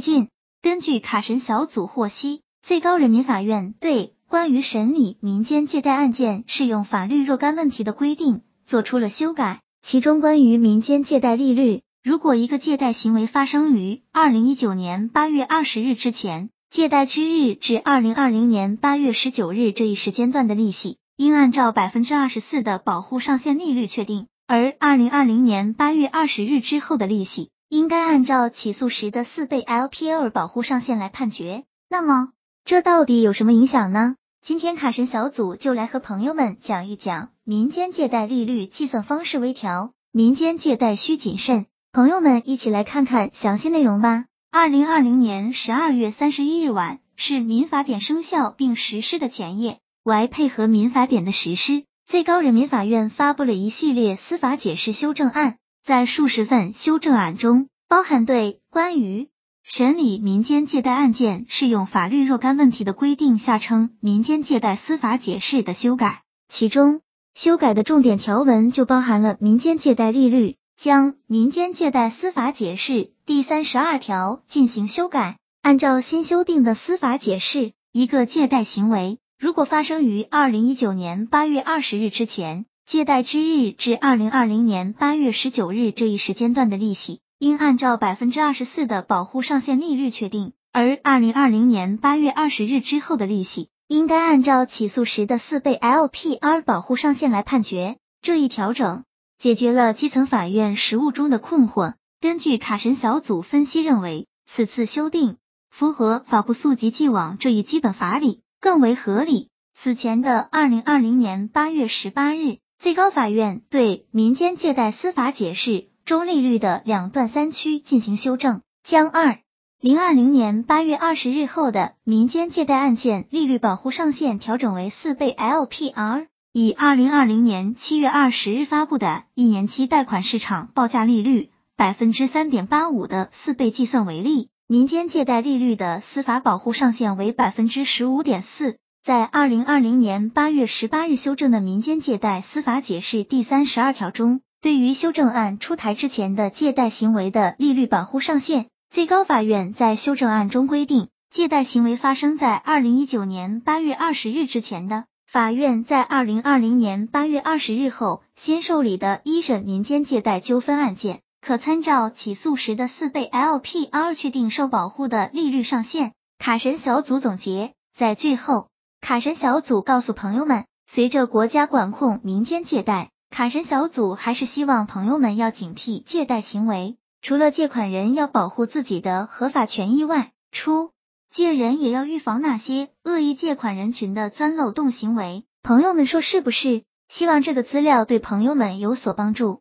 近，根据卡神小组获悉，最高人民法院对关于审理民间借贷案件适用法律若干问题的规定做出了修改，其中关于民间借贷利率，如果一个借贷行为发生于二零一九年八月二十日之前，借贷之日至二零二零年八月十九日这一时间段的利息，应按照百分之二十四的保护上限利率确定。而二零二零年八月二十日之后的利息，应该按照起诉时的四倍 LPR 保护上限来判决。那么，这到底有什么影响呢？今天卡神小组就来和朋友们讲一讲民间借贷利率计算方式微调，民间借贷需谨慎。朋友们一起来看看详细内容吧。二零二零年十二月三十一日晚是民法典生效并实施的前夜，为配合民法典的实施。最高人民法院发布了一系列司法解释修正案，在数十份修正案中，包含对关于审理民间借贷案件适用法律若干问题的规定（下称民间借贷司法解释）的修改。其中，修改的重点条文就包含了民间借贷利率，将民间借贷司法解释第三十二条进行修改。按照新修订的司法解释，一个借贷行为。如果发生于二零一九年八月二十日之前，借贷之日至二零二零年八月十九日这一时间段的利息，应按照百分之二十四的保护上限利率确定；而二零二零年八月二十日之后的利息，应该按照起诉时的四倍 LPR 保护上限来判决。这一调整解决了基层法院实务中的困惑。根据卡神小组分析认为，此次修订符合法不溯及既往这一基本法理。更为合理。此前的二零二零年八月十八日，最高法院对民间借贷司法解释中利率的两段三区进行修正，将二零二零年八月二十日后的民间借贷案件利率保护上限调整为四倍 LPR，以二零二零年七月二十日发布的一年期贷款市场报价利率百分之三点八五的四倍计算为例。民间借贷利率的司法保护上限为百分之十五点四，在二零二零年八月十八日修正的民间借贷司法解释第三十二条中，对于修正案出台之前的借贷行为的利率保护上限，最高法院在修正案中规定，借贷行为发生在二零一九年八月二十日之前的，法院在二零二零年八月二十日后新受理的一审民间借贷纠纷案件。可参照起诉时的四倍 LPR 确定受保护的利率上限。卡神小组总结，在最后，卡神小组告诉朋友们，随着国家管控民间借贷，卡神小组还是希望朋友们要警惕借贷行为。除了借款人要保护自己的合法权益外，出借人也要预防那些恶意借款人群的钻漏洞行为。朋友们说是不是？希望这个资料对朋友们有所帮助。